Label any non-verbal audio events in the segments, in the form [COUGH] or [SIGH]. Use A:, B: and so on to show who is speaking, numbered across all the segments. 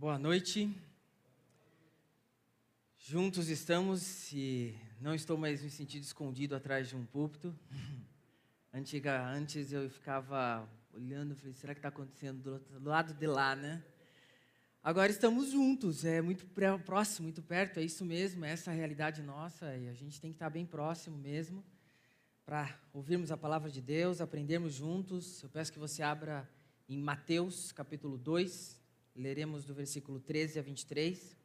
A: Boa noite. Juntos estamos e não estou mais me sentindo escondido atrás de um púlpito. [LAUGHS] Antiga, antes eu ficava olhando, falei, será que está acontecendo do, outro, do lado de lá, né? Agora estamos juntos, é muito próximo, muito perto, é isso mesmo, é essa a realidade nossa e a gente tem que estar bem próximo mesmo para ouvirmos a palavra de Deus, aprendermos juntos. Eu peço que você abra em Mateus capítulo 2, leremos do versículo 13 a 23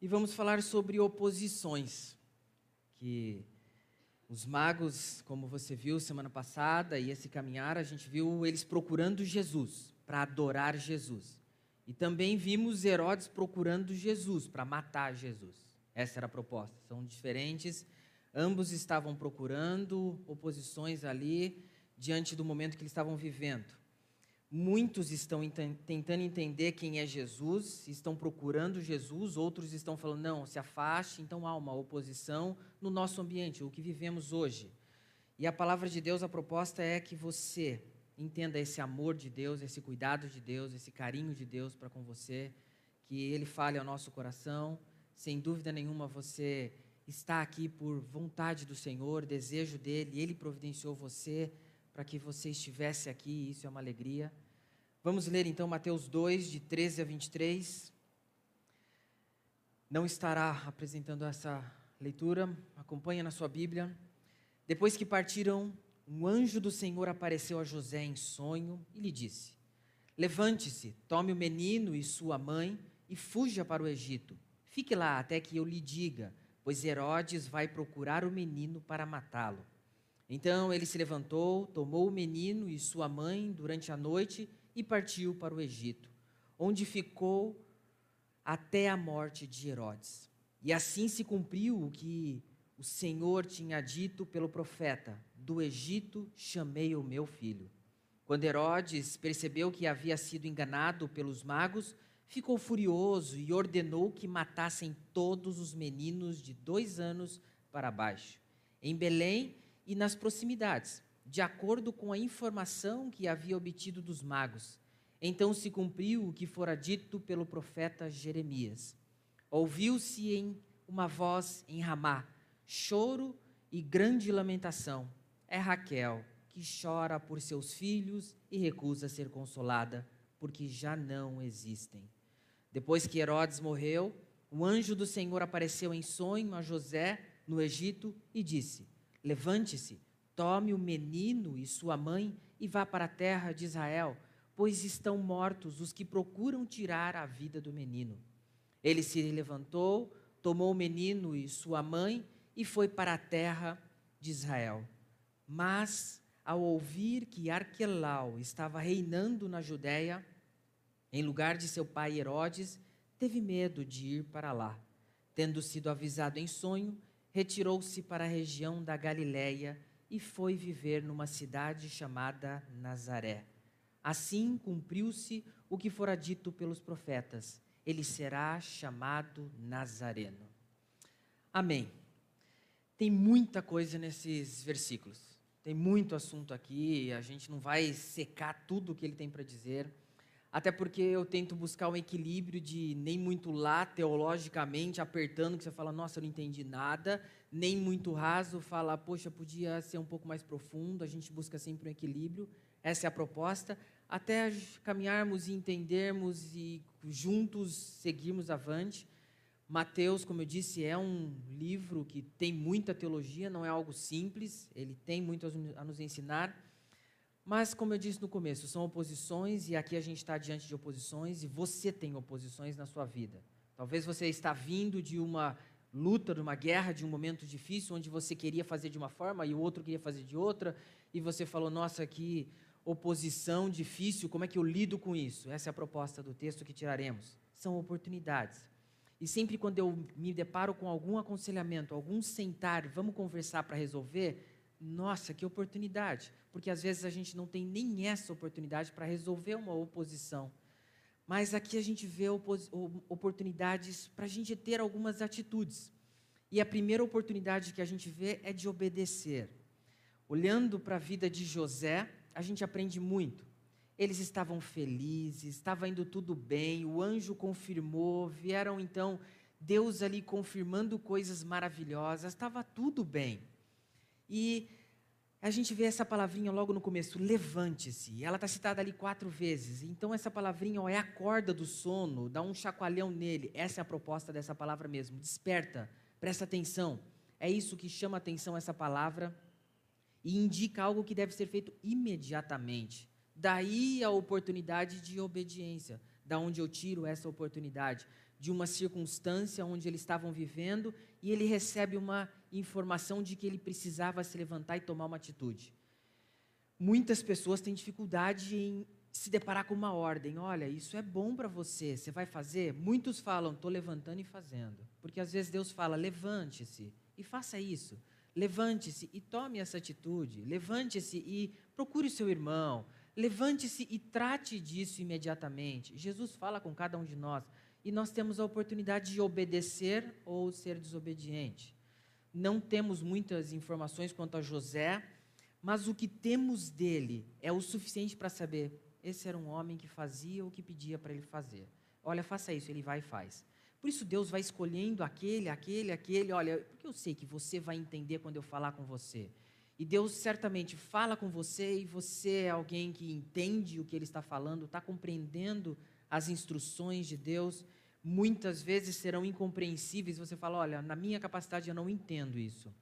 A: e vamos falar sobre oposições, que os magos, como você viu semana passada, e esse caminhar, a gente viu eles procurando Jesus, para adorar Jesus. E também vimos Herodes procurando Jesus, para matar Jesus. Essa era a proposta. São diferentes, ambos estavam procurando oposições ali, diante do momento que eles estavam vivendo. Muitos estão tentando entender quem é Jesus, estão procurando Jesus, outros estão falando, não, se afaste, então há uma oposição no nosso ambiente, o que vivemos hoje. E a palavra de Deus, a proposta é que você entenda esse amor de Deus, esse cuidado de Deus, esse carinho de Deus para com você, que Ele fale ao nosso coração. Sem dúvida nenhuma, você está aqui por vontade do Senhor, desejo dEle, Ele providenciou você para que você estivesse aqui, isso é uma alegria. Vamos ler então Mateus 2, de 13 a 23. Não estará apresentando essa leitura, acompanha na sua Bíblia. Depois que partiram, um anjo do Senhor apareceu a José em sonho e lhe disse: Levante-se, tome o menino e sua mãe e fuja para o Egito. Fique lá até que eu lhe diga, pois Herodes vai procurar o menino para matá-lo. Então ele se levantou, tomou o menino e sua mãe durante a noite e partiu para o Egito, onde ficou até a morte de Herodes. E assim se cumpriu o que o Senhor tinha dito pelo profeta: Do Egito chamei o meu filho. Quando Herodes percebeu que havia sido enganado pelos magos, ficou furioso e ordenou que matassem todos os meninos de dois anos para baixo. Em Belém, e nas proximidades, de acordo com a informação que havia obtido dos magos. Então se cumpriu o que fora dito pelo profeta Jeremias. Ouviu-se em uma voz em Ramá, choro e grande lamentação. É Raquel que chora por seus filhos e recusa ser consolada, porque já não existem. Depois que Herodes morreu, o anjo do Senhor apareceu em sonho a José no Egito e disse: Levante-se, tome o menino e sua mãe e vá para a terra de Israel, pois estão mortos os que procuram tirar a vida do menino. Ele se levantou, tomou o menino e sua mãe e foi para a terra de Israel. Mas, ao ouvir que Arquelau estava reinando na Judéia, em lugar de seu pai Herodes, teve medo de ir para lá. Tendo sido avisado em sonho, retirou-se para a região da Galiléia e foi viver numa cidade chamada Nazaré. Assim cumpriu-se o que fora dito pelos profetas: ele será chamado Nazareno. Amém. Tem muita coisa nesses versículos. Tem muito assunto aqui, a gente não vai secar tudo o que ele tem para dizer até porque eu tento buscar um equilíbrio de nem muito lá teologicamente, apertando, que você fala, nossa, eu não entendi nada, nem muito raso, fala, poxa, podia ser um pouco mais profundo, a gente busca sempre um equilíbrio, essa é a proposta, até caminharmos e entendermos e juntos seguirmos avante. Mateus, como eu disse, é um livro que tem muita teologia, não é algo simples, ele tem muito a nos ensinar, mas, como eu disse no começo, são oposições e aqui a gente está diante de oposições e você tem oposições na sua vida. Talvez você está vindo de uma luta, de uma guerra, de um momento difícil onde você queria fazer de uma forma e o outro queria fazer de outra e você falou: "Nossa, que oposição difícil, como é que eu lido com isso?". Essa é a proposta do texto que tiraremos. São oportunidades. E sempre quando eu me deparo com algum aconselhamento, algum sentar, vamos conversar para resolver, nossa, que oportunidade, porque às vezes a gente não tem nem essa oportunidade para resolver uma oposição. Mas aqui a gente vê oportunidades para a gente ter algumas atitudes. E a primeira oportunidade que a gente vê é de obedecer. Olhando para a vida de José, a gente aprende muito. eles estavam felizes, estava indo tudo bem, o anjo confirmou, vieram então Deus ali confirmando coisas maravilhosas, estava tudo bem. E a gente vê essa palavrinha logo no começo, levante-se. Ela está citada ali quatro vezes. Então, essa palavrinha ó, é a corda do sono, dá um chacoalhão nele. Essa é a proposta dessa palavra mesmo. Desperta, presta atenção. É isso que chama atenção essa palavra e indica algo que deve ser feito imediatamente. Daí a oportunidade de obediência. Da onde eu tiro essa oportunidade? De uma circunstância onde eles estavam vivendo e ele recebe uma informação de que ele precisava se levantar e tomar uma atitude. Muitas pessoas têm dificuldade em se deparar com uma ordem. Olha, isso é bom para você, você vai fazer? Muitos falam, estou levantando e fazendo. Porque às vezes Deus fala, levante-se e faça isso. Levante-se e tome essa atitude. Levante-se e procure o seu irmão. Levante-se e trate disso imediatamente. Jesus fala com cada um de nós e nós temos a oportunidade de obedecer ou ser desobediente. Não temos muitas informações quanto a José, mas o que temos dele é o suficiente para saber: esse era um homem que fazia o que pedia para ele fazer. Olha, faça isso, ele vai e faz. Por isso Deus vai escolhendo aquele, aquele, aquele. Olha, porque eu sei que você vai entender quando eu falar com você. E Deus certamente fala com você e você é alguém que entende o que Ele está falando, está compreendendo as instruções de Deus. Muitas vezes serão incompreensíveis. Você fala: olha, na minha capacidade eu não entendo isso,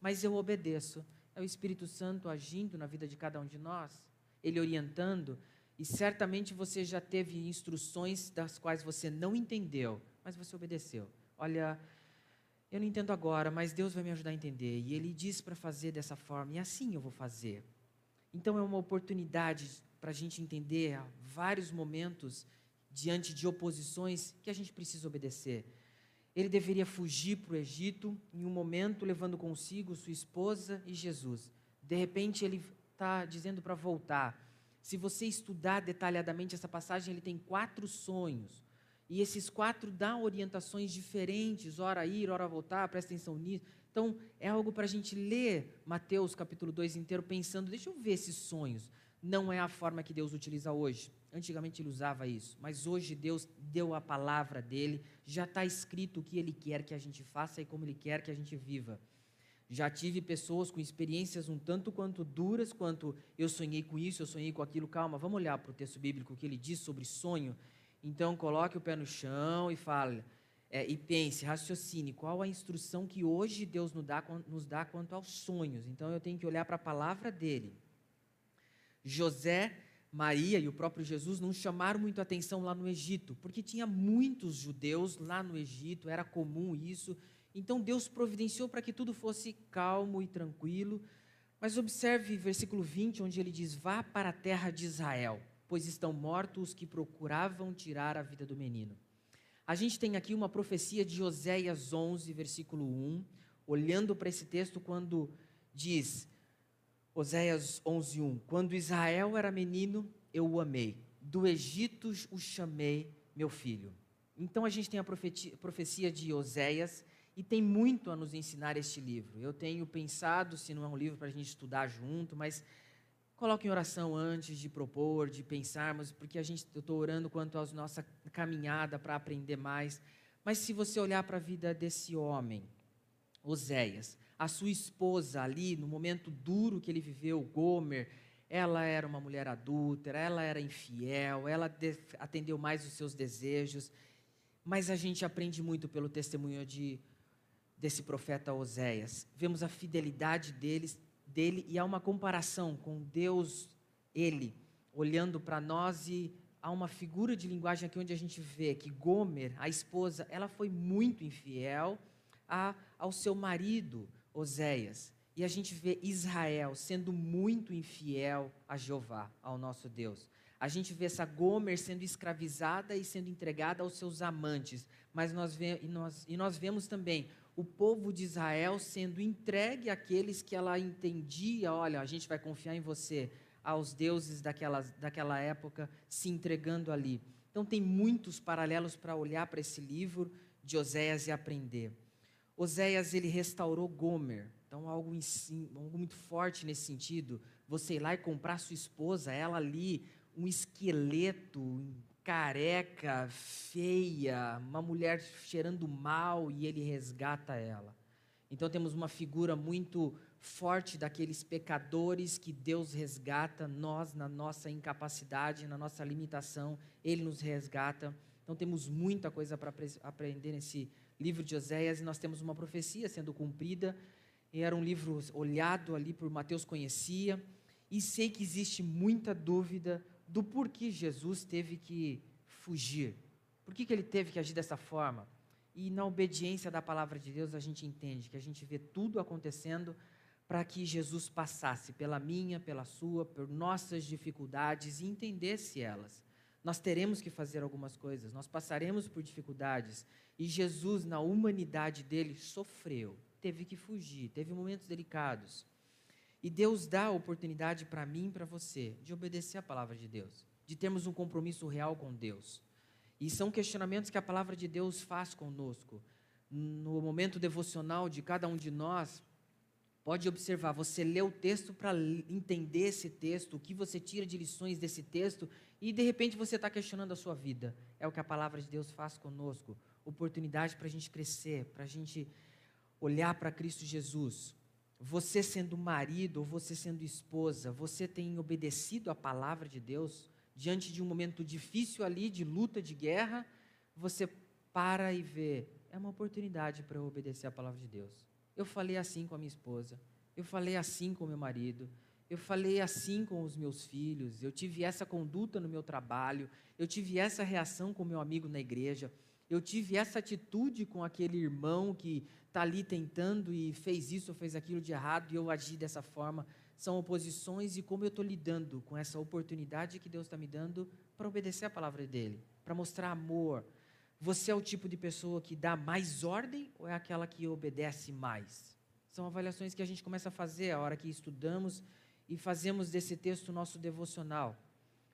A: mas eu obedeço. É o Espírito Santo agindo na vida de cada um de nós, Ele orientando. E certamente você já teve instruções das quais você não entendeu, mas você obedeceu. Olha, eu não entendo agora, mas Deus vai me ajudar a entender. E Ele diz para fazer dessa forma, e assim eu vou fazer. Então é uma oportunidade para a gente entender vários momentos diante de oposições que a gente precisa obedecer. Ele deveria fugir para o Egito em um momento, levando consigo sua esposa e Jesus. De repente, ele está dizendo para voltar. Se você estudar detalhadamente essa passagem, ele tem quatro sonhos. E esses quatro dão orientações diferentes, hora ir, hora voltar, presta atenção nisso. Então, é algo para a gente ler Mateus capítulo 2 inteiro, pensando, deixa eu ver esses sonhos. Não é a forma que Deus utiliza hoje. Antigamente ele usava isso, mas hoje Deus deu a palavra dele, já está escrito o que ele quer que a gente faça e como ele quer que a gente viva. Já tive pessoas com experiências um tanto quanto duras, quanto eu sonhei com isso, eu sonhei com aquilo. Calma, vamos olhar para o texto bíblico, que ele diz sobre sonho então coloque o pé no chão e fale, é, e pense, raciocine, qual a instrução que hoje Deus nos dá, nos dá quanto aos sonhos. Então eu tenho que olhar para a palavra dele. José, Maria e o próprio Jesus não chamaram muito atenção lá no Egito, porque tinha muitos judeus lá no Egito, era comum isso. Então Deus providenciou para que tudo fosse calmo e tranquilo. Mas observe versículo 20, onde ele diz: Vá para a terra de Israel pois estão mortos os que procuravam tirar a vida do menino. A gente tem aqui uma profecia de Oséias 11, versículo 1, olhando para esse texto quando diz, Oséias 11, 1, quando Israel era menino, eu o amei, do Egito o chamei meu filho. Então a gente tem a profecia de Oséias e tem muito a nos ensinar este livro. Eu tenho pensado, se não é um livro para a gente estudar junto, mas Coloque em oração antes de propor, de pensarmos, porque a gente, eu estou orando quanto à nossa caminhada para aprender mais. Mas se você olhar para a vida desse homem, Oséias, a sua esposa ali, no momento duro que ele viveu, Gomer, ela era uma mulher adúltera, ela era infiel, ela atendeu mais os seus desejos. Mas a gente aprende muito pelo testemunho de, desse profeta Oséias. Vemos a fidelidade deles dele e há uma comparação com Deus, ele, olhando para nós e há uma figura de linguagem aqui onde a gente vê que Gomer, a esposa, ela foi muito infiel a, ao seu marido, Oséias. E a gente vê Israel sendo muito infiel a Jeová, ao nosso Deus. A gente vê essa Gomer sendo escravizada e sendo entregada aos seus amantes. Mas nós, e nós, e nós vemos também o povo de Israel sendo entregue àqueles que ela entendia, olha, a gente vai confiar em você, aos deuses daquela, daquela época se entregando ali. Então tem muitos paralelos para olhar para esse livro de Oséias e aprender. Oséias ele restaurou Gomer, então algo, em, algo muito forte nesse sentido. Você ir lá e comprar sua esposa, ela ali, um esqueleto, careca, feia, uma mulher cheirando mal e ele resgata ela. Então temos uma figura muito forte daqueles pecadores que Deus resgata, nós na nossa incapacidade, na nossa limitação, ele nos resgata. Então temos muita coisa para aprender nesse livro de Oséias e nós temos uma profecia sendo cumprida. Era um livro olhado ali por Mateus conhecia e sei que existe muita dúvida do porquê Jesus teve que fugir. Por que, que ele teve que agir dessa forma? E na obediência da palavra de Deus a gente entende que a gente vê tudo acontecendo para que Jesus passasse pela minha, pela sua, por nossas dificuldades e entendesse elas. Nós teremos que fazer algumas coisas, nós passaremos por dificuldades. E Jesus, na humanidade dele, sofreu, teve que fugir, teve momentos delicados. E Deus dá a oportunidade para mim e para você de obedecer a palavra de Deus, de termos um compromisso real com Deus. E são questionamentos que a palavra de Deus faz conosco. No momento devocional de cada um de nós, pode observar, você lê o texto para entender esse texto, o que você tira de lições desse texto, e de repente você está questionando a sua vida. É o que a palavra de Deus faz conosco. Oportunidade para a gente crescer, para a gente olhar para Cristo Jesus. Você sendo marido ou você sendo esposa, você tem obedecido a palavra de Deus diante de um momento difícil ali, de luta, de guerra, você para e vê, é uma oportunidade para eu obedecer a palavra de Deus. Eu falei assim com a minha esposa, eu falei assim com meu marido, eu falei assim com os meus filhos, eu tive essa conduta no meu trabalho, eu tive essa reação com meu amigo na igreja, eu tive essa atitude com aquele irmão que está ali tentando e fez isso ou fez aquilo de errado e eu agi dessa forma. São oposições e como eu estou lidando com essa oportunidade que Deus está me dando para obedecer a palavra dele, para mostrar amor. Você é o tipo de pessoa que dá mais ordem ou é aquela que obedece mais? São avaliações que a gente começa a fazer a hora que estudamos e fazemos desse texto nosso devocional.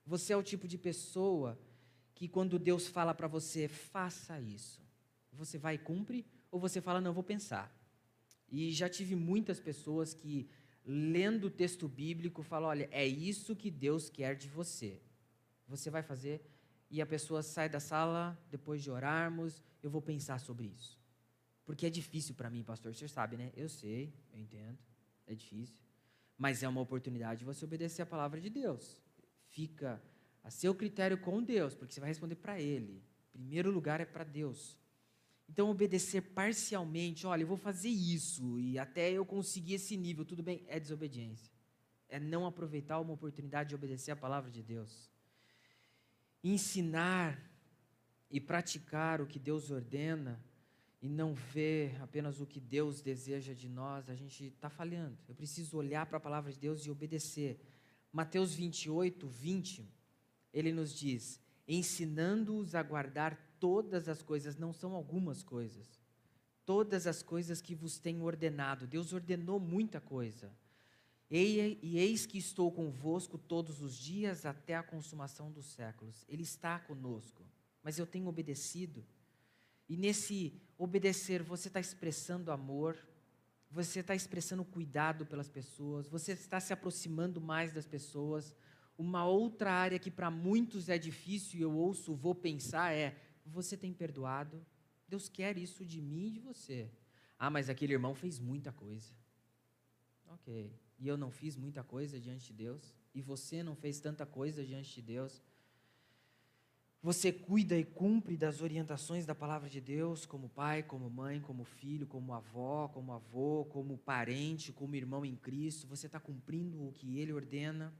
A: Você é o tipo de pessoa que quando Deus fala para você, faça isso, você vai e cumpre, ou você fala, não, vou pensar. E já tive muitas pessoas que, lendo o texto bíblico, falam, olha, é isso que Deus quer de você. Você vai fazer, e a pessoa sai da sala, depois de orarmos, eu vou pensar sobre isso. Porque é difícil para mim, pastor, você sabe, né? Eu sei, eu entendo, é difícil. Mas é uma oportunidade de você obedecer a palavra de Deus. Fica a seu critério com Deus, porque você vai responder para Ele. Primeiro lugar é para Deus. Então, obedecer parcialmente, olha, eu vou fazer isso e até eu conseguir esse nível, tudo bem, é desobediência. É não aproveitar uma oportunidade de obedecer a palavra de Deus. Ensinar e praticar o que Deus ordena e não ver apenas o que Deus deseja de nós, a gente está falhando. Eu preciso olhar para a palavra de Deus e obedecer. Mateus 28, 20 ele nos diz: ensinando-os a guardar todas as coisas, não são algumas coisas, todas as coisas que vos tenho ordenado. Deus ordenou muita coisa. E eis que estou convosco todos os dias até a consumação dos séculos. Ele está conosco, mas eu tenho obedecido. E nesse obedecer, você está expressando amor, você está expressando cuidado pelas pessoas, você está se aproximando mais das pessoas, uma outra área que para muitos é difícil e eu ouço, vou pensar é: você tem perdoado? Deus quer isso de mim e de você. Ah, mas aquele irmão fez muita coisa. Ok. E eu não fiz muita coisa diante de Deus? E você não fez tanta coisa diante de Deus? Você cuida e cumpre das orientações da palavra de Deus, como pai, como mãe, como filho, como avó, como avô, como parente, como irmão em Cristo. Você está cumprindo o que Ele ordena?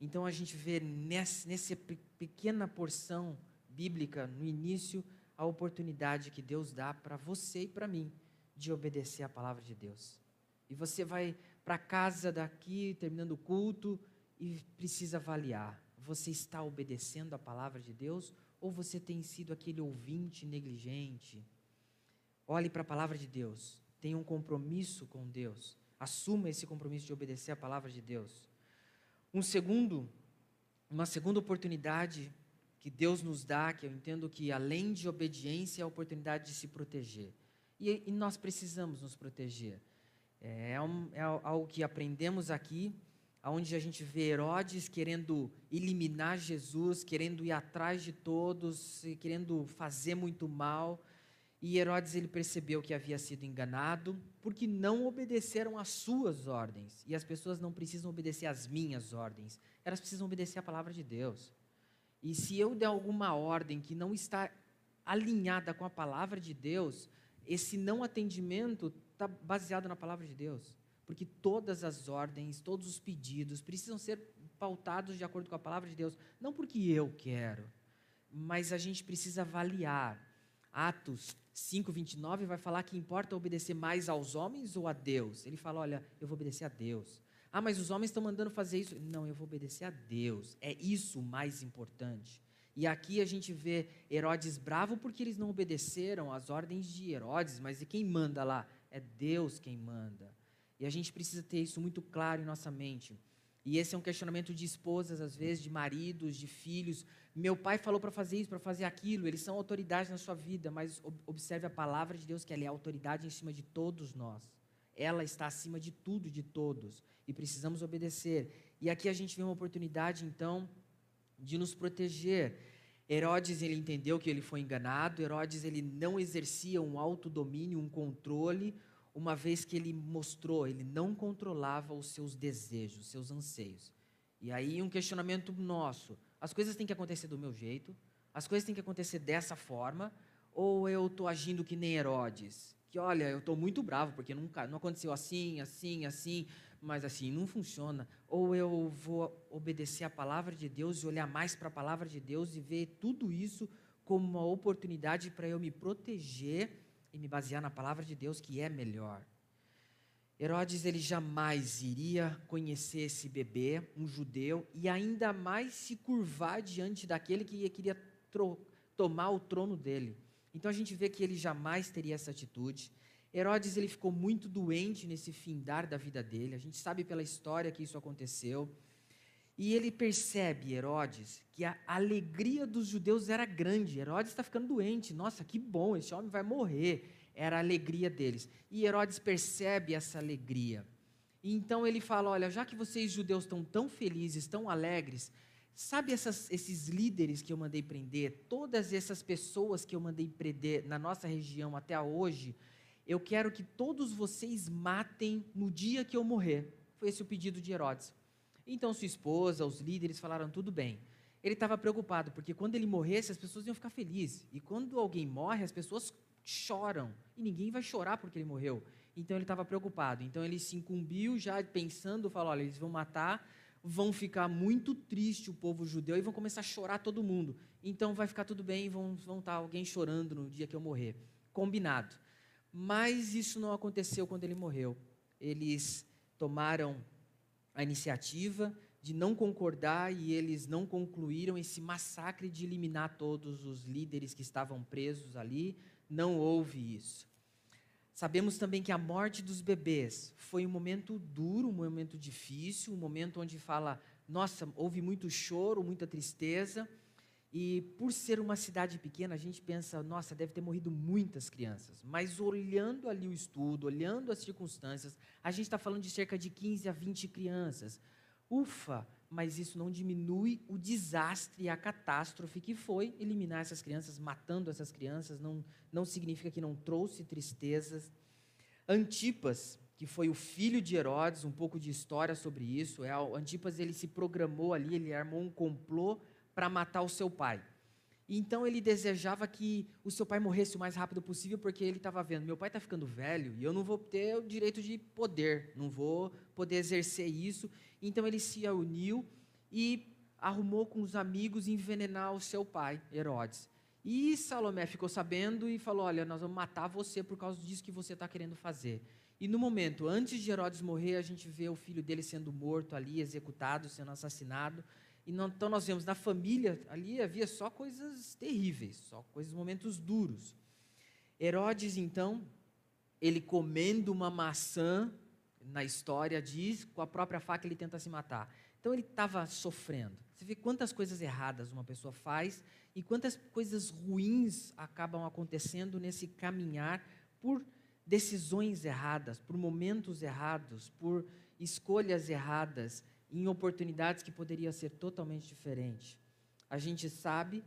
A: Então a gente vê nessa, nessa pequena porção bíblica, no início, a oportunidade que Deus dá para você e para mim de obedecer a palavra de Deus. E você vai para casa daqui, terminando o culto, e precisa avaliar: você está obedecendo a palavra de Deus ou você tem sido aquele ouvinte negligente? Olhe para a palavra de Deus, tenha um compromisso com Deus, assuma esse compromisso de obedecer a palavra de Deus. Um segundo, uma segunda oportunidade que Deus nos dá, que eu entendo que além de obediência, é a oportunidade de se proteger. E, e nós precisamos nos proteger. É, é, um, é algo que aprendemos aqui, onde a gente vê Herodes querendo eliminar Jesus, querendo ir atrás de todos, querendo fazer muito mal. E Herodes ele percebeu que havia sido enganado, porque não obedeceram às suas ordens. E as pessoas não precisam obedecer às minhas ordens, elas precisam obedecer à palavra de Deus. E se eu der alguma ordem que não está alinhada com a palavra de Deus, esse não atendimento está baseado na palavra de Deus. Porque todas as ordens, todos os pedidos precisam ser pautados de acordo com a palavra de Deus. Não porque eu quero, mas a gente precisa avaliar. Atos 5:29 vai falar que importa obedecer mais aos homens ou a Deus. Ele fala, olha, eu vou obedecer a Deus. Ah, mas os homens estão mandando fazer isso. Não, eu vou obedecer a Deus. É isso o mais importante. E aqui a gente vê Herodes bravo porque eles não obedeceram às ordens de Herodes, mas e quem manda lá? É Deus quem manda. E a gente precisa ter isso muito claro em nossa mente. E esse é um questionamento de esposas, às vezes, de maridos, de filhos. Meu pai falou para fazer isso, para fazer aquilo. Eles são autoridades na sua vida, mas observe a palavra de Deus, que ela é autoridade em cima de todos nós. Ela está acima de tudo, de todos. E precisamos obedecer. E aqui a gente vê uma oportunidade, então, de nos proteger. Herodes ele entendeu que ele foi enganado. Herodes ele não exercia um autodomínio, um controle, uma vez que ele mostrou, ele não controlava os seus desejos, seus anseios. E aí um questionamento nosso: as coisas têm que acontecer do meu jeito? As coisas têm que acontecer dessa forma? Ou eu estou agindo que nem Herodes? Que olha, eu estou muito bravo porque nunca, não aconteceu assim, assim, assim, mas assim não funciona. Ou eu vou obedecer a palavra de Deus e olhar mais para a palavra de Deus e ver tudo isso como uma oportunidade para eu me proteger e me basear na palavra de Deus, que é melhor. Herodes ele jamais iria conhecer esse bebê, um judeu, e ainda mais se curvar diante daquele que queria tomar o trono dele. Então a gente vê que ele jamais teria essa atitude. Herodes ele ficou muito doente nesse findar da vida dele. A gente sabe pela história que isso aconteceu. E ele percebe, Herodes, que a alegria dos judeus era grande. Herodes está ficando doente. Nossa, que bom, esse homem vai morrer. Era a alegria deles. E Herodes percebe essa alegria. E então ele fala: Olha, já que vocês judeus estão tão felizes, tão alegres, sabe essas, esses líderes que eu mandei prender, todas essas pessoas que eu mandei prender na nossa região até hoje, eu quero que todos vocês matem no dia que eu morrer. Foi esse o pedido de Herodes. Então sua esposa, os líderes falaram tudo bem. Ele estava preocupado, porque quando ele morresse, as pessoas iam ficar felizes. E quando alguém morre, as pessoas choram. E ninguém vai chorar porque ele morreu. Então ele estava preocupado. Então ele se incumbiu já pensando, falou, olha, eles vão matar, vão ficar muito triste o povo judeu e vão começar a chorar todo mundo. Então vai ficar tudo bem, vão, vão estar tá alguém chorando no dia que eu morrer. Combinado. Mas isso não aconteceu quando ele morreu. Eles tomaram a iniciativa de não concordar e eles não concluíram esse massacre de eliminar todos os líderes que estavam presos ali. Não houve isso. Sabemos também que a morte dos bebês foi um momento duro, um momento difícil, um momento onde fala, nossa, houve muito choro, muita tristeza. E por ser uma cidade pequena, a gente pensa, nossa, deve ter morrido muitas crianças. Mas olhando ali o estudo, olhando as circunstâncias, a gente está falando de cerca de 15 a 20 crianças. Ufa, mas isso não diminui o desastre a catástrofe que foi eliminar essas crianças, matando essas crianças, não, não significa que não trouxe tristezas. Antipas, que foi o filho de Herodes, um pouco de história sobre isso, é, Antipas ele se programou ali, ele armou um complô para matar o seu pai. Então ele desejava que o seu pai morresse o mais rápido possível, porque ele estava vendo: meu pai está ficando velho e eu não vou ter o direito de poder, não vou poder exercer isso. Então ele se uniu e arrumou com os amigos envenenar o seu pai, Herodes. E Salomé ficou sabendo e falou: Olha, nós vamos matar você por causa disso que você está querendo fazer. E no momento, antes de Herodes morrer, a gente vê o filho dele sendo morto ali, executado, sendo assassinado. Não, então nós vemos na família, ali havia só coisas terríveis, só coisas, momentos duros. Herodes, então, ele comendo uma maçã, na história diz, com a própria faca ele tenta se matar. Então ele estava sofrendo. Você vê quantas coisas erradas uma pessoa faz e quantas coisas ruins acabam acontecendo nesse caminhar por decisões erradas, por momentos errados, por escolhas erradas em oportunidades que poderia ser totalmente diferente. A gente sabe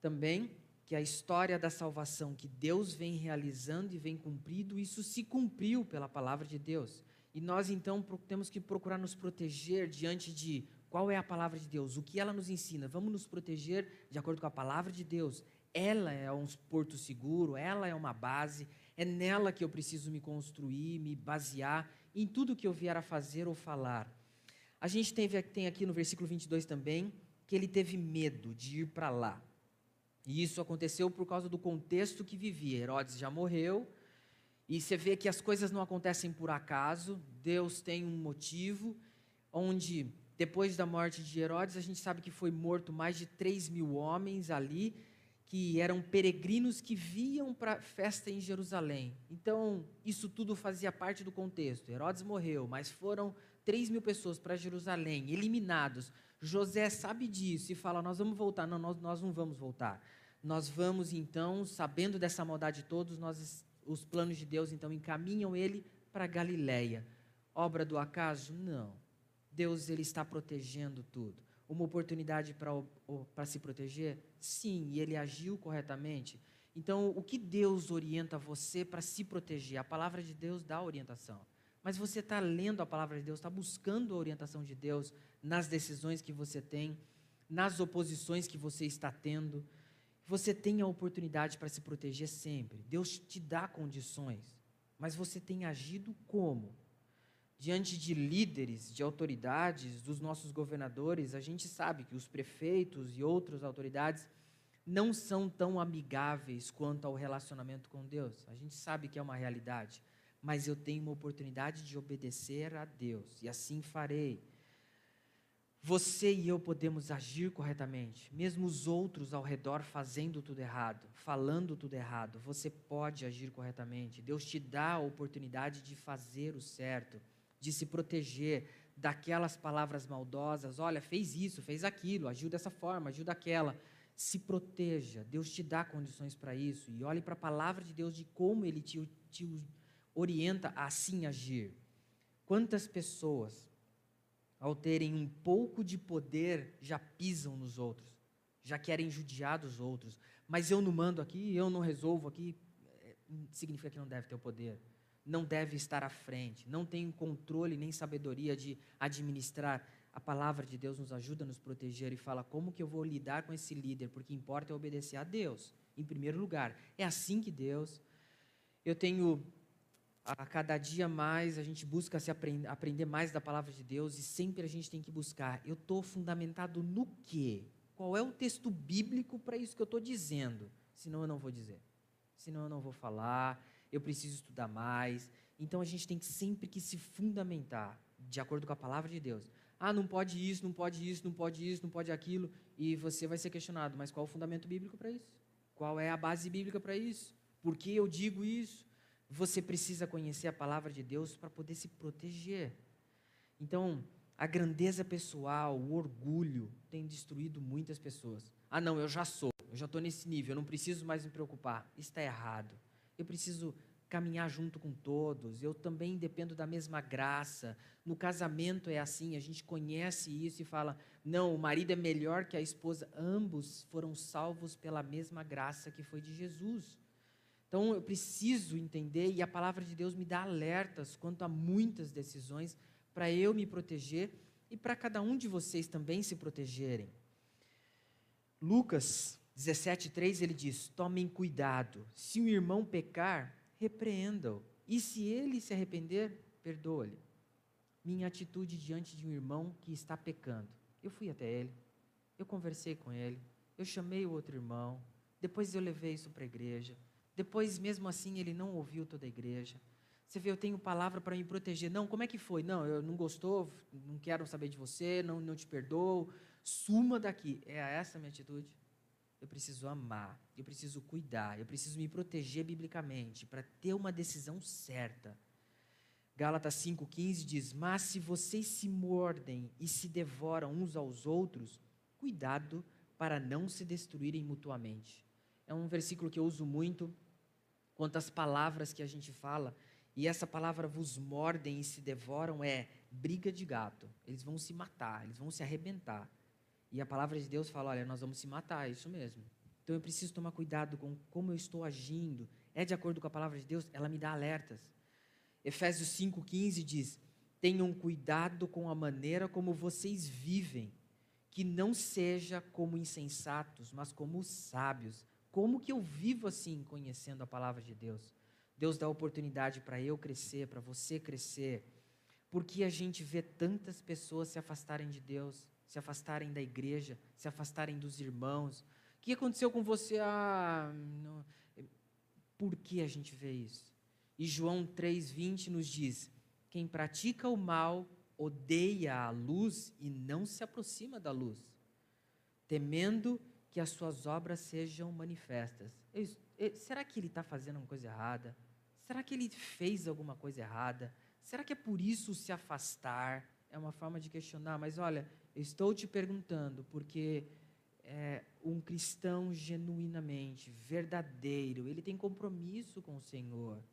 A: também que a história da salvação que Deus vem realizando e vem cumprindo, isso se cumpriu pela palavra de Deus. E nós então temos que procurar nos proteger diante de qual é a palavra de Deus, o que ela nos ensina. Vamos nos proteger de acordo com a palavra de Deus. Ela é um porto seguro, ela é uma base, é nela que eu preciso me construir, me basear em tudo que eu vier a fazer ou falar. A gente teve, tem aqui no versículo 22 também que ele teve medo de ir para lá. E isso aconteceu por causa do contexto que vivia. Herodes já morreu, e você vê que as coisas não acontecem por acaso, Deus tem um motivo, onde depois da morte de Herodes, a gente sabe que foi morto mais de 3 mil homens ali, que eram peregrinos que viam para a festa em Jerusalém. Então, isso tudo fazia parte do contexto. Herodes morreu, mas foram 3 mil pessoas para Jerusalém, eliminados. José sabe disso e fala: Nós vamos voltar. Não, nós, nós não vamos voltar. Nós vamos então, sabendo dessa maldade de todos, nós, os planos de Deus então encaminham ele para Galiléia. Obra do acaso? Não. Deus ele está protegendo tudo uma oportunidade para se proteger? Sim, e ele agiu corretamente. Então, o que Deus orienta você para se proteger? A palavra de Deus dá orientação. Mas você está lendo a palavra de Deus, está buscando a orientação de Deus nas decisões que você tem, nas oposições que você está tendo. Você tem a oportunidade para se proteger sempre. Deus te dá condições. Mas você tem agido como? diante de líderes, de autoridades, dos nossos governadores, a gente sabe que os prefeitos e outras autoridades não são tão amigáveis quanto ao relacionamento com Deus. A gente sabe que é uma realidade, mas eu tenho uma oportunidade de obedecer a Deus e assim farei. Você e eu podemos agir corretamente, mesmo os outros ao redor fazendo tudo errado, falando tudo errado, você pode agir corretamente. Deus te dá a oportunidade de fazer o certo de se proteger daquelas palavras maldosas. Olha, fez isso, fez aquilo, agiu dessa forma, agiu daquela. Se proteja, Deus te dá condições para isso. E olhe para a palavra de Deus de como Ele te, te orienta a assim agir. Quantas pessoas, ao terem um pouco de poder, já pisam nos outros, já querem judiar dos outros. Mas eu não mando aqui, eu não resolvo aqui, é, significa que não deve ter o poder não deve estar à frente, não tem controle nem sabedoria de administrar. A palavra de Deus nos ajuda a nos proteger e fala como que eu vou lidar com esse líder, porque importa é obedecer a Deus, em primeiro lugar. É assim que Deus. Eu tenho a cada dia mais a gente busca se aprender, mais da palavra de Deus e sempre a gente tem que buscar. Eu estou fundamentado no quê? Qual é o texto bíblico para isso que eu estou dizendo? Senão eu não vou dizer. Senão eu não vou falar eu preciso estudar mais. Então a gente tem que sempre que se fundamentar de acordo com a palavra de Deus. Ah, não pode isso, não pode isso, não pode isso, não pode aquilo, e você vai ser questionado, mas qual o fundamento bíblico para isso? Qual é a base bíblica para isso? Por que eu digo isso? Você precisa conhecer a palavra de Deus para poder se proteger. Então, a grandeza pessoal, o orgulho tem destruído muitas pessoas. Ah, não, eu já sou, eu já estou nesse nível, eu não preciso mais me preocupar. Está errado eu preciso caminhar junto com todos, eu também dependo da mesma graça. No casamento é assim, a gente conhece isso e fala: não, o marido é melhor que a esposa. Ambos foram salvos pela mesma graça que foi de Jesus. Então eu preciso entender, e a palavra de Deus me dá alertas quanto a muitas decisões para eu me proteger e para cada um de vocês também se protegerem. Lucas 17,3 ele diz: Tomem cuidado, se um irmão pecar, repreenda-o, e se ele se arrepender, perdoa-lhe. Minha atitude diante de um irmão que está pecando. Eu fui até ele, eu conversei com ele, eu chamei o outro irmão, depois eu levei isso para a igreja, depois, mesmo assim, ele não ouviu toda a igreja. Você vê, eu tenho palavra para me proteger. Não, como é que foi? Não, eu não gostou, não quero saber de você, não, não te perdoo, suma daqui. É essa a minha atitude? eu preciso amar, eu preciso cuidar, eu preciso me proteger biblicamente para ter uma decisão certa. Gálatas 5,15 diz: Mas se vocês se mordem e se devoram uns aos outros, cuidado para não se destruírem mutuamente. É um versículo que eu uso muito quanto às palavras que a gente fala, e essa palavra vos mordem e se devoram é briga de gato. Eles vão se matar, eles vão se arrebentar. E a palavra de Deus fala: olha, nós vamos se matar, é isso mesmo. Então eu preciso tomar cuidado com como eu estou agindo. É de acordo com a palavra de Deus? Ela me dá alertas. Efésios 5,15 diz: Tenham cuidado com a maneira como vocês vivem, que não seja como insensatos, mas como sábios. Como que eu vivo assim, conhecendo a palavra de Deus? Deus dá oportunidade para eu crescer, para você crescer. Porque a gente vê tantas pessoas se afastarem de Deus, se afastarem da igreja, se afastarem dos irmãos. O que aconteceu com você? Ah, não. Por que a gente vê isso? E João 3,20 nos diz: quem pratica o mal odeia a luz e não se aproxima da luz, temendo que as suas obras sejam manifestas. será que ele está fazendo alguma coisa errada? Será que ele fez alguma coisa errada? Será que é por isso se afastar? É uma forma de questionar, mas olha, eu estou te perguntando, porque é, um cristão genuinamente, verdadeiro, ele tem compromisso com o Senhor.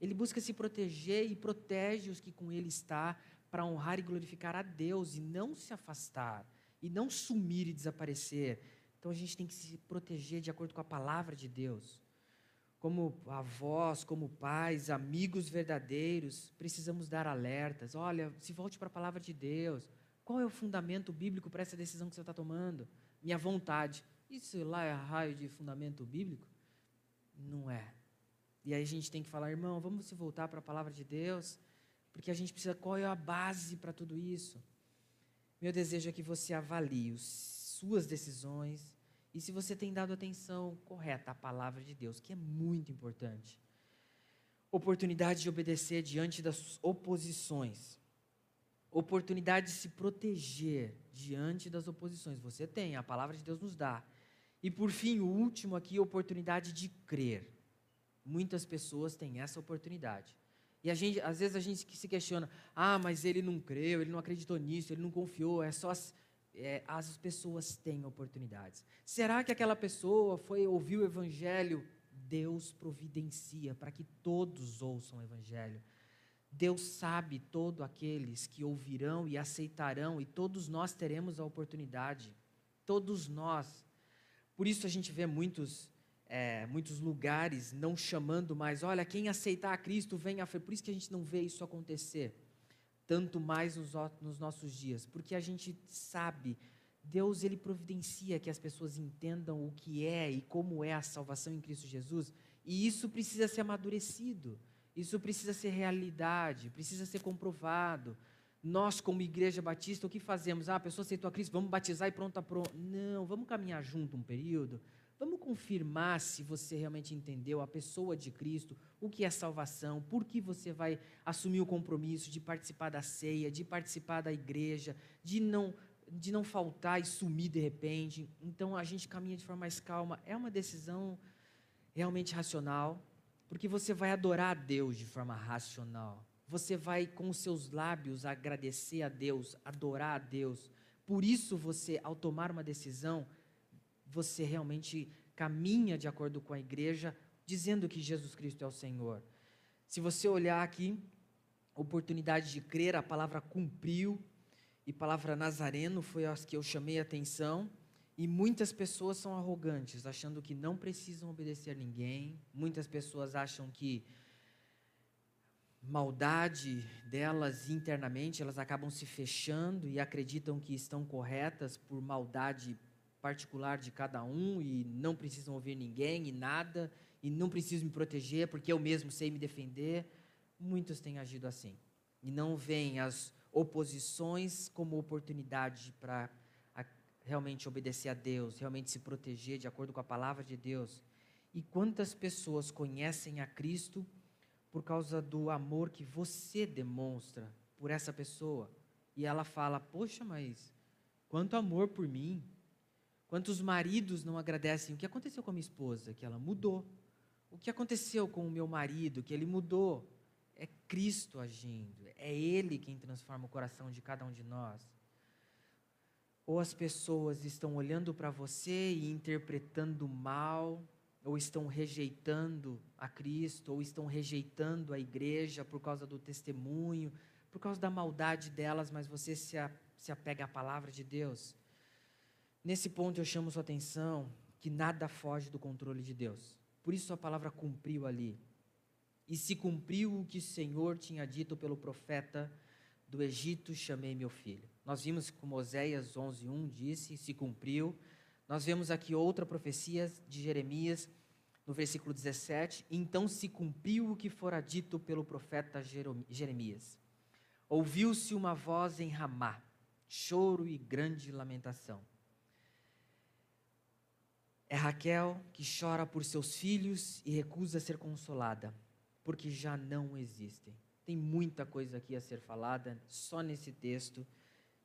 A: Ele busca se proteger e protege os que com ele está para honrar e glorificar a Deus e não se afastar e não sumir e desaparecer. Então a gente tem que se proteger de acordo com a palavra de Deus. Como avós, como pais, amigos verdadeiros, precisamos dar alertas. Olha, se volte para a palavra de Deus. Qual é o fundamento bíblico para essa decisão que você está tomando? Minha vontade. Isso lá é raio de fundamento bíblico? Não é. E aí a gente tem que falar, irmão, vamos se voltar para a palavra de Deus, porque a gente precisa, qual é a base para tudo isso? Meu desejo é que você avalie as suas decisões e se você tem dado atenção correta à palavra de Deus, que é muito importante. Oportunidade de obedecer diante das oposições. Oportunidade de se proteger diante das oposições. Você tem, a palavra de Deus nos dá. E por fim, o último aqui, oportunidade de crer. Muitas pessoas têm essa oportunidade. E a gente, às vezes a gente se questiona: ah, mas ele não creu, ele não acreditou nisso, ele não confiou. É só é, as pessoas têm oportunidades. Será que aquela pessoa foi ouvir o evangelho? Deus providencia para que todos ouçam o evangelho. Deus sabe todos aqueles que ouvirão e aceitarão, e todos nós teremos a oportunidade. Todos nós. Por isso a gente vê muitos é, muitos lugares não chamando mais, olha, quem aceitar a Cristo vem a fé. Por isso que a gente não vê isso acontecer, tanto mais nos, nos nossos dias, porque a gente sabe, Deus ele providencia que as pessoas entendam o que é e como é a salvação em Cristo Jesus, e isso precisa ser amadurecido, isso precisa ser realidade, precisa ser comprovado. Nós, como igreja batista, o que fazemos? Ah, a pessoa aceitou a Cristo, vamos batizar e pronto, pronto. Não, vamos caminhar junto um período confirmar se você realmente entendeu a pessoa de Cristo, o que é salvação, por que você vai assumir o compromisso de participar da ceia, de participar da igreja, de não de não faltar e sumir de repente. Então a gente caminha de forma mais calma. É uma decisão realmente racional, porque você vai adorar a Deus de forma racional. Você vai com os seus lábios agradecer a Deus, adorar a Deus. Por isso você, ao tomar uma decisão, você realmente caminha de acordo com a igreja, dizendo que Jesus Cristo é o Senhor. Se você olhar aqui, oportunidade de crer, a palavra cumpriu, e palavra nazareno foi as que eu chamei a atenção. E muitas pessoas são arrogantes, achando que não precisam obedecer a ninguém. Muitas pessoas acham que maldade delas internamente, elas acabam se fechando e acreditam que estão corretas por maldade particular de cada um e não precisam ouvir ninguém e nada, e não preciso me proteger porque eu mesmo sei me defender. Muitos têm agido assim. E não veem as oposições como oportunidade para realmente obedecer a Deus, realmente se proteger de acordo com a palavra de Deus. E quantas pessoas conhecem a Cristo por causa do amor que você demonstra por essa pessoa? E ela fala: Poxa, mas quanto amor por mim, Quantos maridos não agradecem? O que aconteceu com a minha esposa? Que ela mudou. O que aconteceu com o meu marido? Que ele mudou. É Cristo agindo. É Ele quem transforma o coração de cada um de nós. Ou as pessoas estão olhando para você e interpretando mal, ou estão rejeitando a Cristo, ou estão rejeitando a igreja por causa do testemunho, por causa da maldade delas, mas você se, se apega à palavra de Deus. Nesse ponto eu chamo sua atenção que nada foge do controle de Deus. Por isso a palavra cumpriu ali. E se cumpriu o que o Senhor tinha dito pelo profeta do Egito, chamei meu filho. Nós vimos como Oséias 11:1 disse, se cumpriu. Nós vemos aqui outra profecia de Jeremias no versículo 17, então se cumpriu o que fora dito pelo profeta Jeremias. Ouviu-se uma voz em Ramá, choro e grande lamentação. É Raquel que chora por seus filhos e recusa ser consolada, porque já não existem. Tem muita coisa aqui a ser falada só nesse texto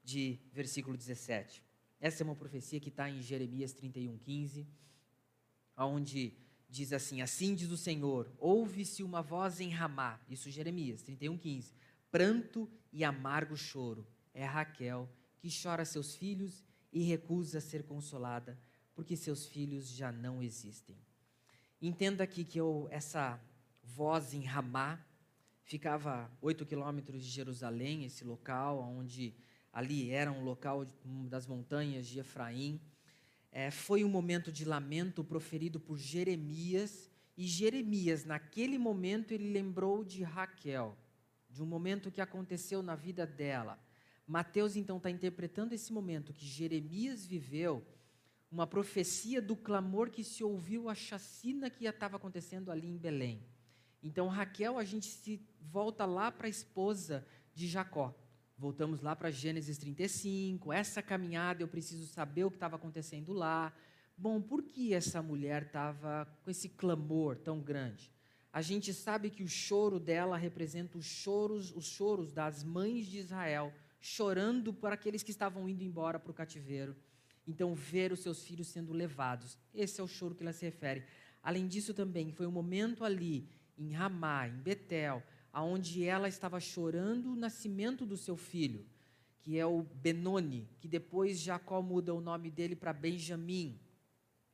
A: de versículo 17. Essa é uma profecia que está em Jeremias 31,15, onde diz assim: Assim diz o Senhor: ouve-se uma voz em Ramá, isso Jeremias 31,15, pranto e amargo choro. É Raquel que chora seus filhos e recusa ser consolada porque seus filhos já não existem. Entenda aqui que eu, essa voz em Ramá ficava oito quilômetros de Jerusalém, esse local, onde ali era um local das montanhas de Efraim. É, foi um momento de lamento proferido por Jeremias, e Jeremias, naquele momento, ele lembrou de Raquel, de um momento que aconteceu na vida dela. Mateus, então, está interpretando esse momento que Jeremias viveu uma profecia do clamor que se ouviu a chacina que estava acontecendo ali em Belém. Então, Raquel, a gente se volta lá para a esposa de Jacó. Voltamos lá para Gênesis 35. Essa caminhada eu preciso saber o que estava acontecendo lá. Bom, por que essa mulher estava com esse clamor tão grande? A gente sabe que o choro dela representa os choros, os choros das mães de Israel, chorando por aqueles que estavam indo embora para o cativeiro então, ver os seus filhos sendo levados. Esse é o choro que ela se refere. Além disso, também foi um momento ali, em Ramá, em Betel, aonde ela estava chorando o nascimento do seu filho, que é o Benoni, que depois Jacó muda o nome dele para Benjamim,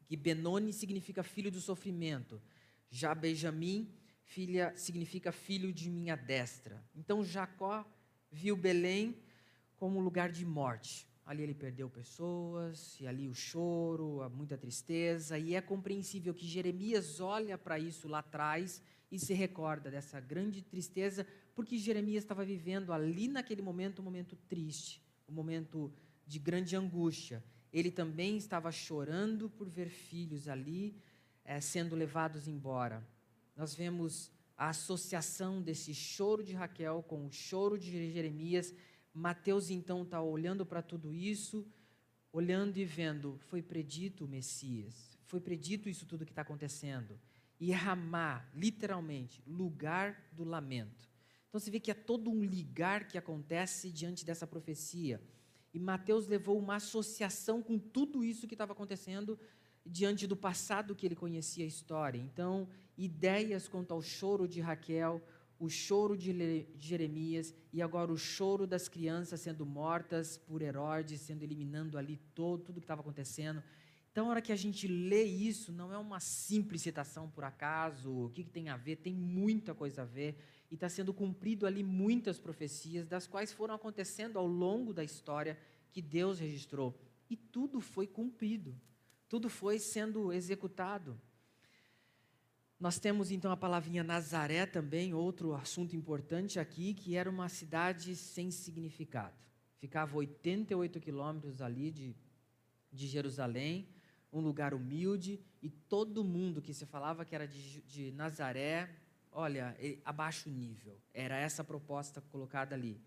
A: que Benoni significa filho do sofrimento. Já Benjamim filha, significa filho de minha destra. Então Jacó viu Belém como lugar de morte. Ali ele perdeu pessoas, e ali o choro, muita tristeza, e é compreensível que Jeremias olha para isso lá atrás e se recorda dessa grande tristeza, porque Jeremias estava vivendo ali naquele momento um momento triste, um momento de grande angústia. Ele também estava chorando por ver filhos ali é, sendo levados embora. Nós vemos a associação desse choro de Raquel com o choro de Jeremias Mateus então está olhando para tudo isso, olhando e vendo, foi predito o Messias, foi predito isso tudo que está acontecendo. E Ramá, literalmente, lugar do lamento. Então você vê que é todo um ligar que acontece diante dessa profecia. E Mateus levou uma associação com tudo isso que estava acontecendo diante do passado que ele conhecia a história. Então, ideias quanto ao choro de Raquel, o choro de Jeremias e agora o choro das crianças sendo mortas por Herodes, sendo eliminando ali todo, tudo que estava acontecendo. Então, a hora que a gente lê isso, não é uma simples citação por acaso, o que, que tem a ver, tem muita coisa a ver, e está sendo cumprido ali muitas profecias, das quais foram acontecendo ao longo da história que Deus registrou. E tudo foi cumprido, tudo foi sendo executado. Nós temos então a palavrinha Nazaré também, outro assunto importante aqui, que era uma cidade sem significado. Ficava 88 quilômetros ali de, de Jerusalém, um lugar humilde, e todo mundo que se falava que era de, de Nazaré, olha, abaixo nível. Era essa a proposta colocada ali.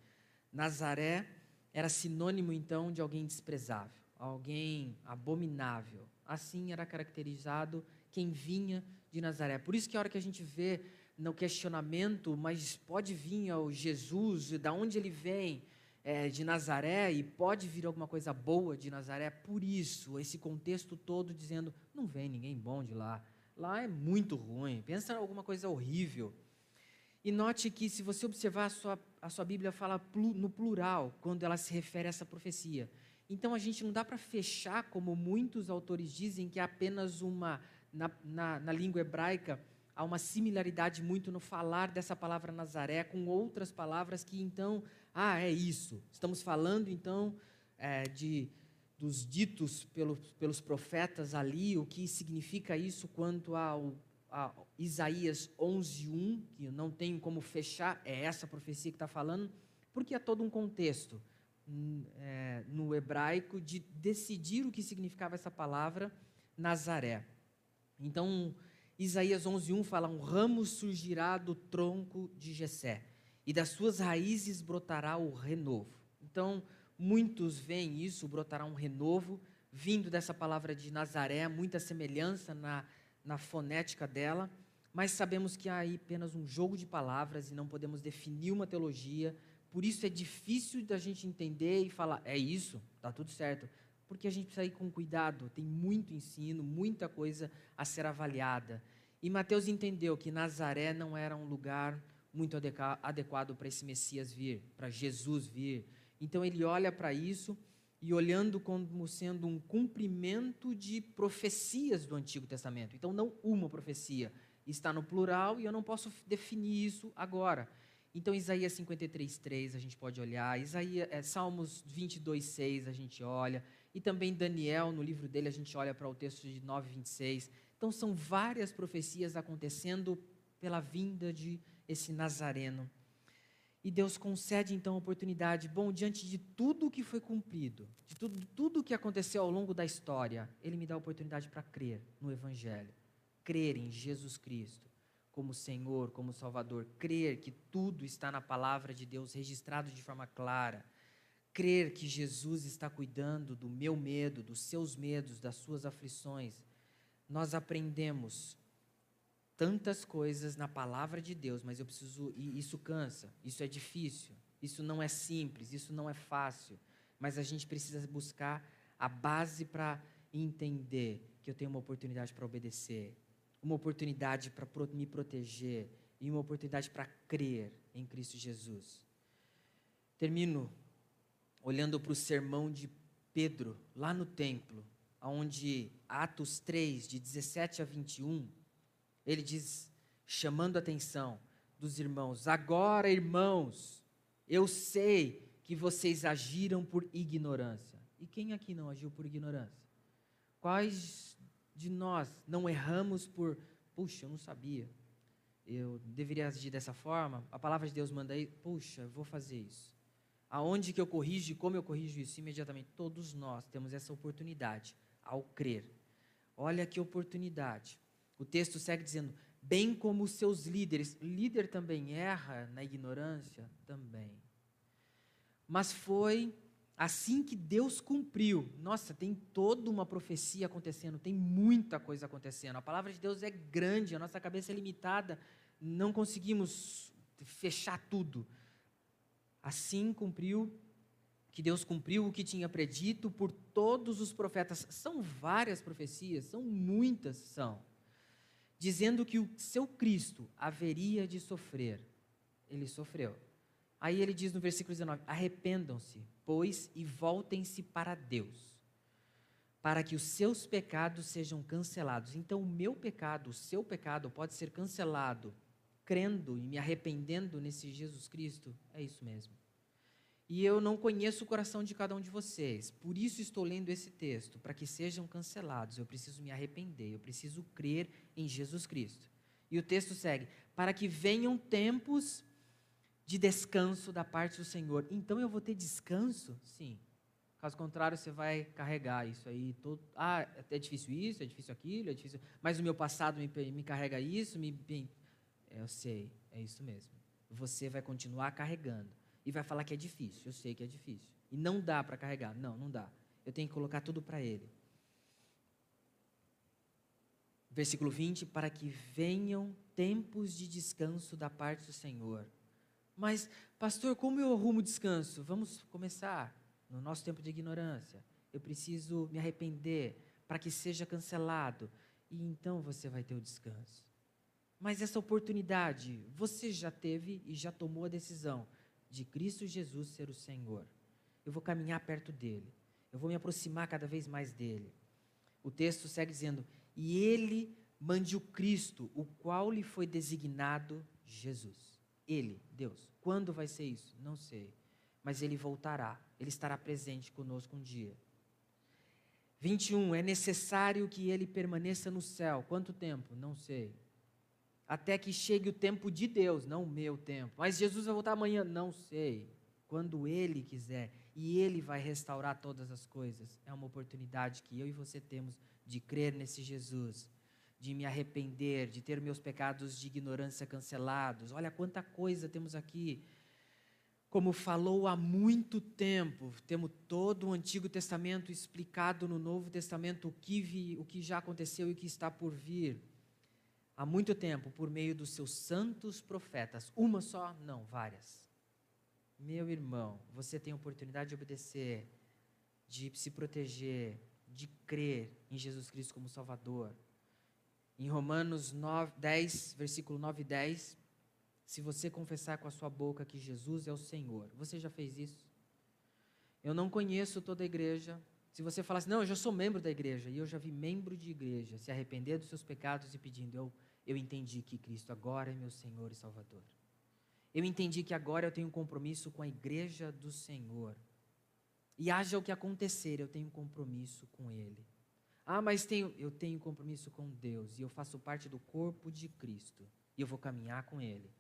A: Nazaré era sinônimo então de alguém desprezável, alguém abominável. Assim era caracterizado quem vinha de Nazaré. Por isso que a hora que a gente vê no questionamento, mas pode vir o Jesus, da onde ele vem, é, de Nazaré, e pode vir alguma coisa boa de Nazaré, por isso, esse contexto todo dizendo, não vem ninguém bom de lá, lá é muito ruim, pensa em alguma coisa horrível. E note que, se você observar, a sua, a sua Bíblia fala no plural, quando ela se refere a essa profecia. Então, a gente não dá para fechar, como muitos autores dizem, que é apenas uma na, na, na língua hebraica, há uma similaridade muito no falar dessa palavra Nazaré com outras palavras que então, ah, é isso. Estamos falando então é, de dos ditos pelos, pelos profetas ali, o que significa isso quanto ao, a Isaías 11:1, que não tenho como fechar, é essa profecia que está falando, porque é todo um contexto hum, é, no hebraico de decidir o que significava essa palavra Nazaré. Então, Isaías 11:1 fala: "Um ramo surgirá do tronco de Jessé, e das suas raízes brotará o renovo". Então, muitos veem isso, brotará um renovo vindo dessa palavra de Nazaré, muita semelhança na, na fonética dela, mas sabemos que há aí apenas um jogo de palavras e não podemos definir uma teologia, por isso é difícil da gente entender e falar, é isso, tá tudo certo porque a gente precisa ir com cuidado, tem muito ensino, muita coisa a ser avaliada. E Mateus entendeu que Nazaré não era um lugar muito adequado para esse Messias vir, para Jesus vir. Então ele olha para isso e olhando como sendo um cumprimento de profecias do Antigo Testamento. Então não uma profecia, está no plural e eu não posso definir isso agora. Então Isaías 53:3 a gente pode olhar, Isaías, é, Salmos 22:6 a gente olha, e também Daniel, no livro dele, a gente olha para o texto de 9, 26. Então, são várias profecias acontecendo pela vinda de esse Nazareno. E Deus concede então a oportunidade, bom, diante de tudo que foi cumprido, de tudo, tudo que aconteceu ao longo da história, Ele me dá a oportunidade para crer no Evangelho, crer em Jesus Cristo como Senhor, como Salvador, crer que tudo está na palavra de Deus registrado de forma clara crer que Jesus está cuidando do meu medo, dos seus medos, das suas aflições, nós aprendemos tantas coisas na palavra de Deus, mas eu preciso, e isso cansa, isso é difícil, isso não é simples, isso não é fácil, mas a gente precisa buscar a base para entender que eu tenho uma oportunidade para obedecer, uma oportunidade para me proteger e uma oportunidade para crer em Cristo Jesus. Termino olhando para o sermão de Pedro, lá no templo, onde Atos 3, de 17 a 21, ele diz, chamando a atenção dos irmãos: Agora, irmãos, eu sei que vocês agiram por ignorância. E quem aqui não agiu por ignorância? Quais de nós não erramos por, puxa, eu não sabia, eu deveria agir dessa forma? A palavra de Deus manda aí, puxa, eu vou fazer isso. Aonde que eu corrijo e como eu corrijo isso? Imediatamente, todos nós temos essa oportunidade ao crer. Olha que oportunidade. O texto segue dizendo: bem como os seus líderes. Líder também erra na ignorância? Também. Mas foi assim que Deus cumpriu. Nossa, tem toda uma profecia acontecendo, tem muita coisa acontecendo. A palavra de Deus é grande, a nossa cabeça é limitada, não conseguimos fechar tudo. Assim cumpriu que Deus cumpriu o que tinha predito por todos os profetas. São várias profecias, são muitas, são. Dizendo que o seu Cristo haveria de sofrer. Ele sofreu. Aí ele diz no versículo 19: Arrependam-se, pois, e voltem-se para Deus, para que os seus pecados sejam cancelados. Então, o meu pecado, o seu pecado, pode ser cancelado crendo e me arrependendo nesse Jesus Cristo, é isso mesmo. E eu não conheço o coração de cada um de vocês, por isso estou lendo esse texto, para que sejam cancelados. Eu preciso me arrepender, eu preciso crer em Jesus Cristo. E o texto segue: para que venham tempos de descanso da parte do Senhor. Então eu vou ter descanso? Sim. Caso contrário, você vai carregar isso aí. Todo, ah, é difícil isso, é difícil aquilo, é difícil. Mas o meu passado me, me carrega isso, me, eu sei, é isso mesmo. Você vai continuar carregando e vai falar que é difícil. Eu sei que é difícil. E não dá para carregar. Não, não dá. Eu tenho que colocar tudo para Ele. Versículo 20: Para que venham tempos de descanso da parte do Senhor. Mas, pastor, como eu arrumo descanso? Vamos começar no nosso tempo de ignorância. Eu preciso me arrepender para que seja cancelado. E então você vai ter o descanso. Mas essa oportunidade você já teve e já tomou a decisão de Cristo Jesus ser o Senhor. Eu vou caminhar perto dele. Eu vou me aproximar cada vez mais dele. O texto segue dizendo: E ele mande o Cristo, o qual lhe foi designado Jesus. Ele, Deus. Quando vai ser isso? Não sei. Mas ele voltará. Ele estará presente conosco um dia. 21. É necessário que ele permaneça no céu. Quanto tempo? Não sei. Até que chegue o tempo de Deus, não o meu tempo. Mas Jesus vai voltar amanhã? Não sei. Quando ele quiser. E ele vai restaurar todas as coisas. É uma oportunidade que eu e você temos de crer nesse Jesus de me arrepender, de ter meus pecados de ignorância cancelados. Olha quanta coisa temos aqui. Como falou há muito tempo, temos todo o Antigo Testamento explicado no Novo Testamento o que, vi, o que já aconteceu e o que está por vir. Há muito tempo, por meio dos seus santos profetas. Uma só? Não, várias. Meu irmão, você tem oportunidade de obedecer, de se proteger, de crer em Jesus Cristo como Salvador em Romanos 9, 10, versículo 9 e 10, se você confessar com a sua boca que Jesus é o Senhor, você já fez isso? Eu não conheço toda a igreja. Se você falar não, eu já sou membro da igreja, e eu já vi membro de igreja se arrepender dos seus pecados e pedindo, eu, eu entendi que Cristo agora é meu Senhor e Salvador. Eu entendi que agora eu tenho um compromisso com a igreja do Senhor. E haja o que acontecer, eu tenho um compromisso com Ele. Ah, mas tenho, eu tenho compromisso com Deus e eu faço parte do corpo de Cristo e eu vou caminhar com Ele.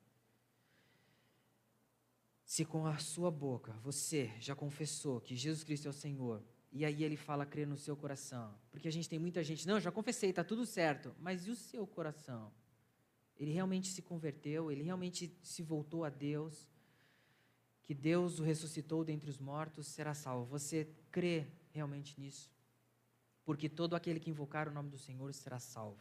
A: Se com a sua boca você já confessou que Jesus Cristo é o Senhor, e aí ele fala crer no seu coração, porque a gente tem muita gente, não, já confessei, está tudo certo, mas e o seu coração? Ele realmente se converteu, ele realmente se voltou a Deus, que Deus o ressuscitou dentre os mortos, será salvo. Você crê realmente nisso? porque todo aquele que invocar o nome do Senhor será salvo.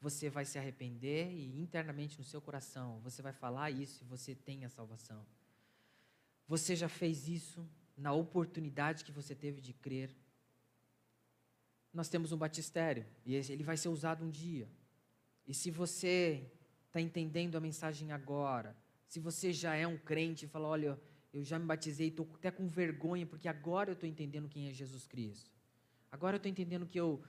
A: Você vai se arrepender e internamente no seu coração você vai falar isso e você tem a salvação. Você já fez isso na oportunidade que você teve de crer. Nós temos um batistério e ele vai ser usado um dia. E se você está entendendo a mensagem agora, se você já é um crente e fala, olha, eu já me batizei, estou até com vergonha, porque agora eu estou entendendo quem é Jesus Cristo. Agora eu estou entendendo que eu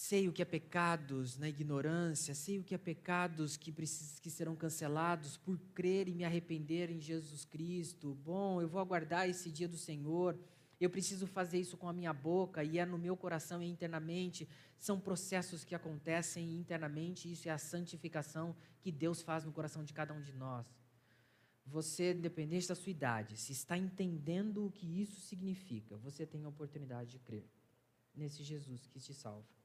A: sei o que é pecados na ignorância, sei o que é pecados que, precis, que serão cancelados por crer e me arrepender em Jesus Cristo. Bom, eu vou aguardar esse dia do Senhor. Eu preciso fazer isso com a minha boca e é no meu coração e internamente. São processos que acontecem internamente, isso é a santificação que Deus faz no coração de cada um de nós. Você, independente da sua idade, se está entendendo o que isso significa, você tem a oportunidade de crer nesse Jesus que te salva.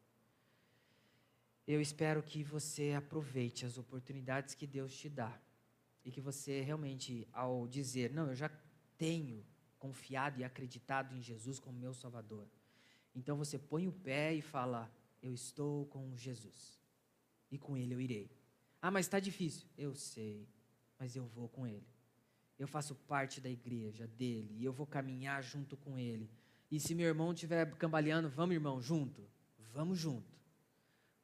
A: Eu espero que você aproveite as oportunidades que Deus te dá e que você realmente, ao dizer, não, eu já tenho confiado e acreditado em Jesus como meu Salvador, então você põe o pé e fala: Eu estou com Jesus e com Ele eu irei. Ah, mas está difícil. Eu sei, mas eu vou com Ele. Eu faço parte da igreja dele e eu vou caminhar junto com Ele e se meu irmão estiver cambaleando, vamos, irmão, junto. Vamos junto.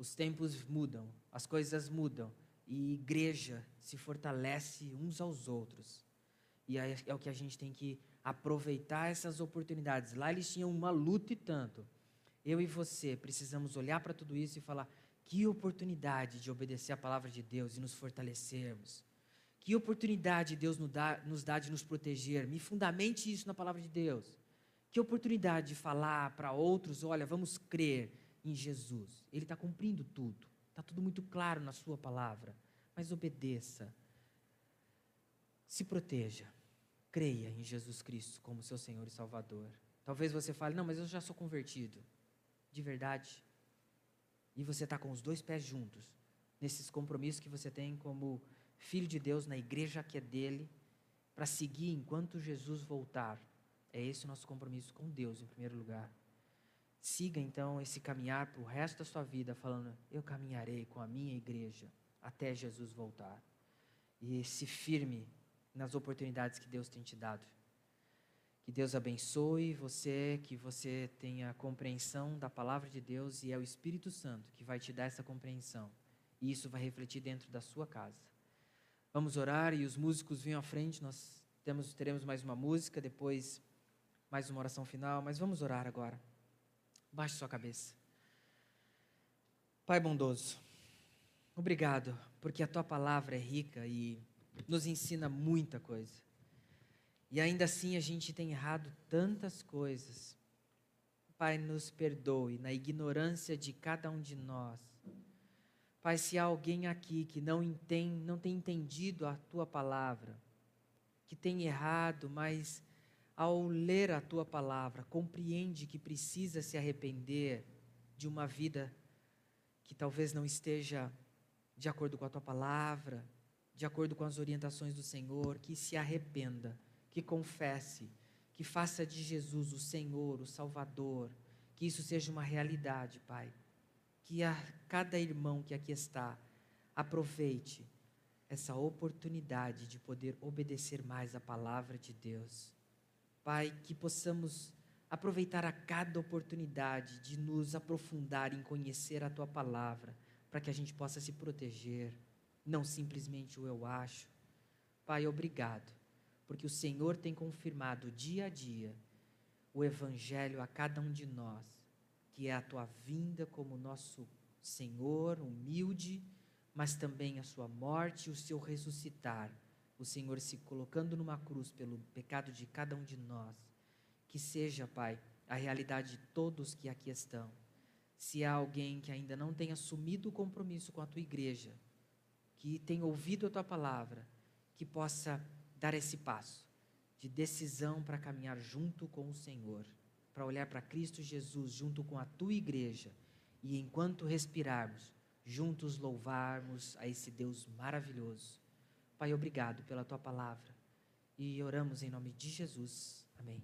A: Os tempos mudam, as coisas mudam. E igreja se fortalece uns aos outros. E é, o que a gente tem que aproveitar essas oportunidades. Lá eles tinham uma luta e tanto. Eu e você precisamos olhar para tudo isso e falar: que oportunidade de obedecer a palavra de Deus e nos fortalecermos. Que oportunidade Deus nos nos dá de nos proteger. Me fundamente isso na palavra de Deus. Que oportunidade de falar para outros: olha, vamos crer em Jesus. Ele está cumprindo tudo. Está tudo muito claro na Sua palavra. Mas obedeça. Se proteja. Creia em Jesus Cristo como seu Senhor e Salvador. Talvez você fale: não, mas eu já sou convertido. De verdade. E você está com os dois pés juntos. Nesses compromissos que você tem como filho de Deus na igreja que é dele. Para seguir enquanto Jesus voltar é esse o nosso compromisso com Deus, em primeiro lugar. Siga então esse caminhar para o resto da sua vida, falando: Eu caminharei com a minha igreja até Jesus voltar. E se firme nas oportunidades que Deus tem te dado. Que Deus abençoe você, que você tenha compreensão da palavra de Deus e é o Espírito Santo que vai te dar essa compreensão. E isso vai refletir dentro da sua casa. Vamos orar e os músicos venham à frente. Nós temos, teremos mais uma música, depois mais uma oração final, mas vamos orar agora. Baixe sua cabeça. Pai bondoso, obrigado, porque a tua palavra é rica e nos ensina muita coisa. E ainda assim a gente tem errado tantas coisas. Pai, nos perdoe na ignorância de cada um de nós. Pai, se há alguém aqui que não entende, não tem entendido a tua palavra, que tem errado, mas ao ler a tua palavra, compreende que precisa se arrepender de uma vida que talvez não esteja de acordo com a tua palavra, de acordo com as orientações do Senhor, que se arrependa, que confesse, que faça de Jesus o Senhor, o Salvador, que isso seja uma realidade, Pai. Que a cada irmão que aqui está aproveite essa oportunidade de poder obedecer mais a palavra de Deus. Pai, que possamos aproveitar a cada oportunidade de nos aprofundar em conhecer a tua palavra, para que a gente possa se proteger, não simplesmente o eu acho. Pai, obrigado, porque o Senhor tem confirmado dia a dia o evangelho a cada um de nós, que é a tua vinda como nosso Senhor humilde, mas também a sua morte e o seu ressuscitar, o Senhor se colocando numa cruz pelo pecado de cada um de nós que seja, Pai, a realidade de todos que aqui estão. Se há alguém que ainda não tenha assumido o compromisso com a tua igreja, que tenha ouvido a tua palavra, que possa dar esse passo de decisão para caminhar junto com o Senhor, para olhar para Cristo Jesus junto com a tua igreja e enquanto respirarmos, juntos louvarmos a esse Deus maravilhoso. Pai, obrigado pela tua palavra e oramos em nome de Jesus. Amém.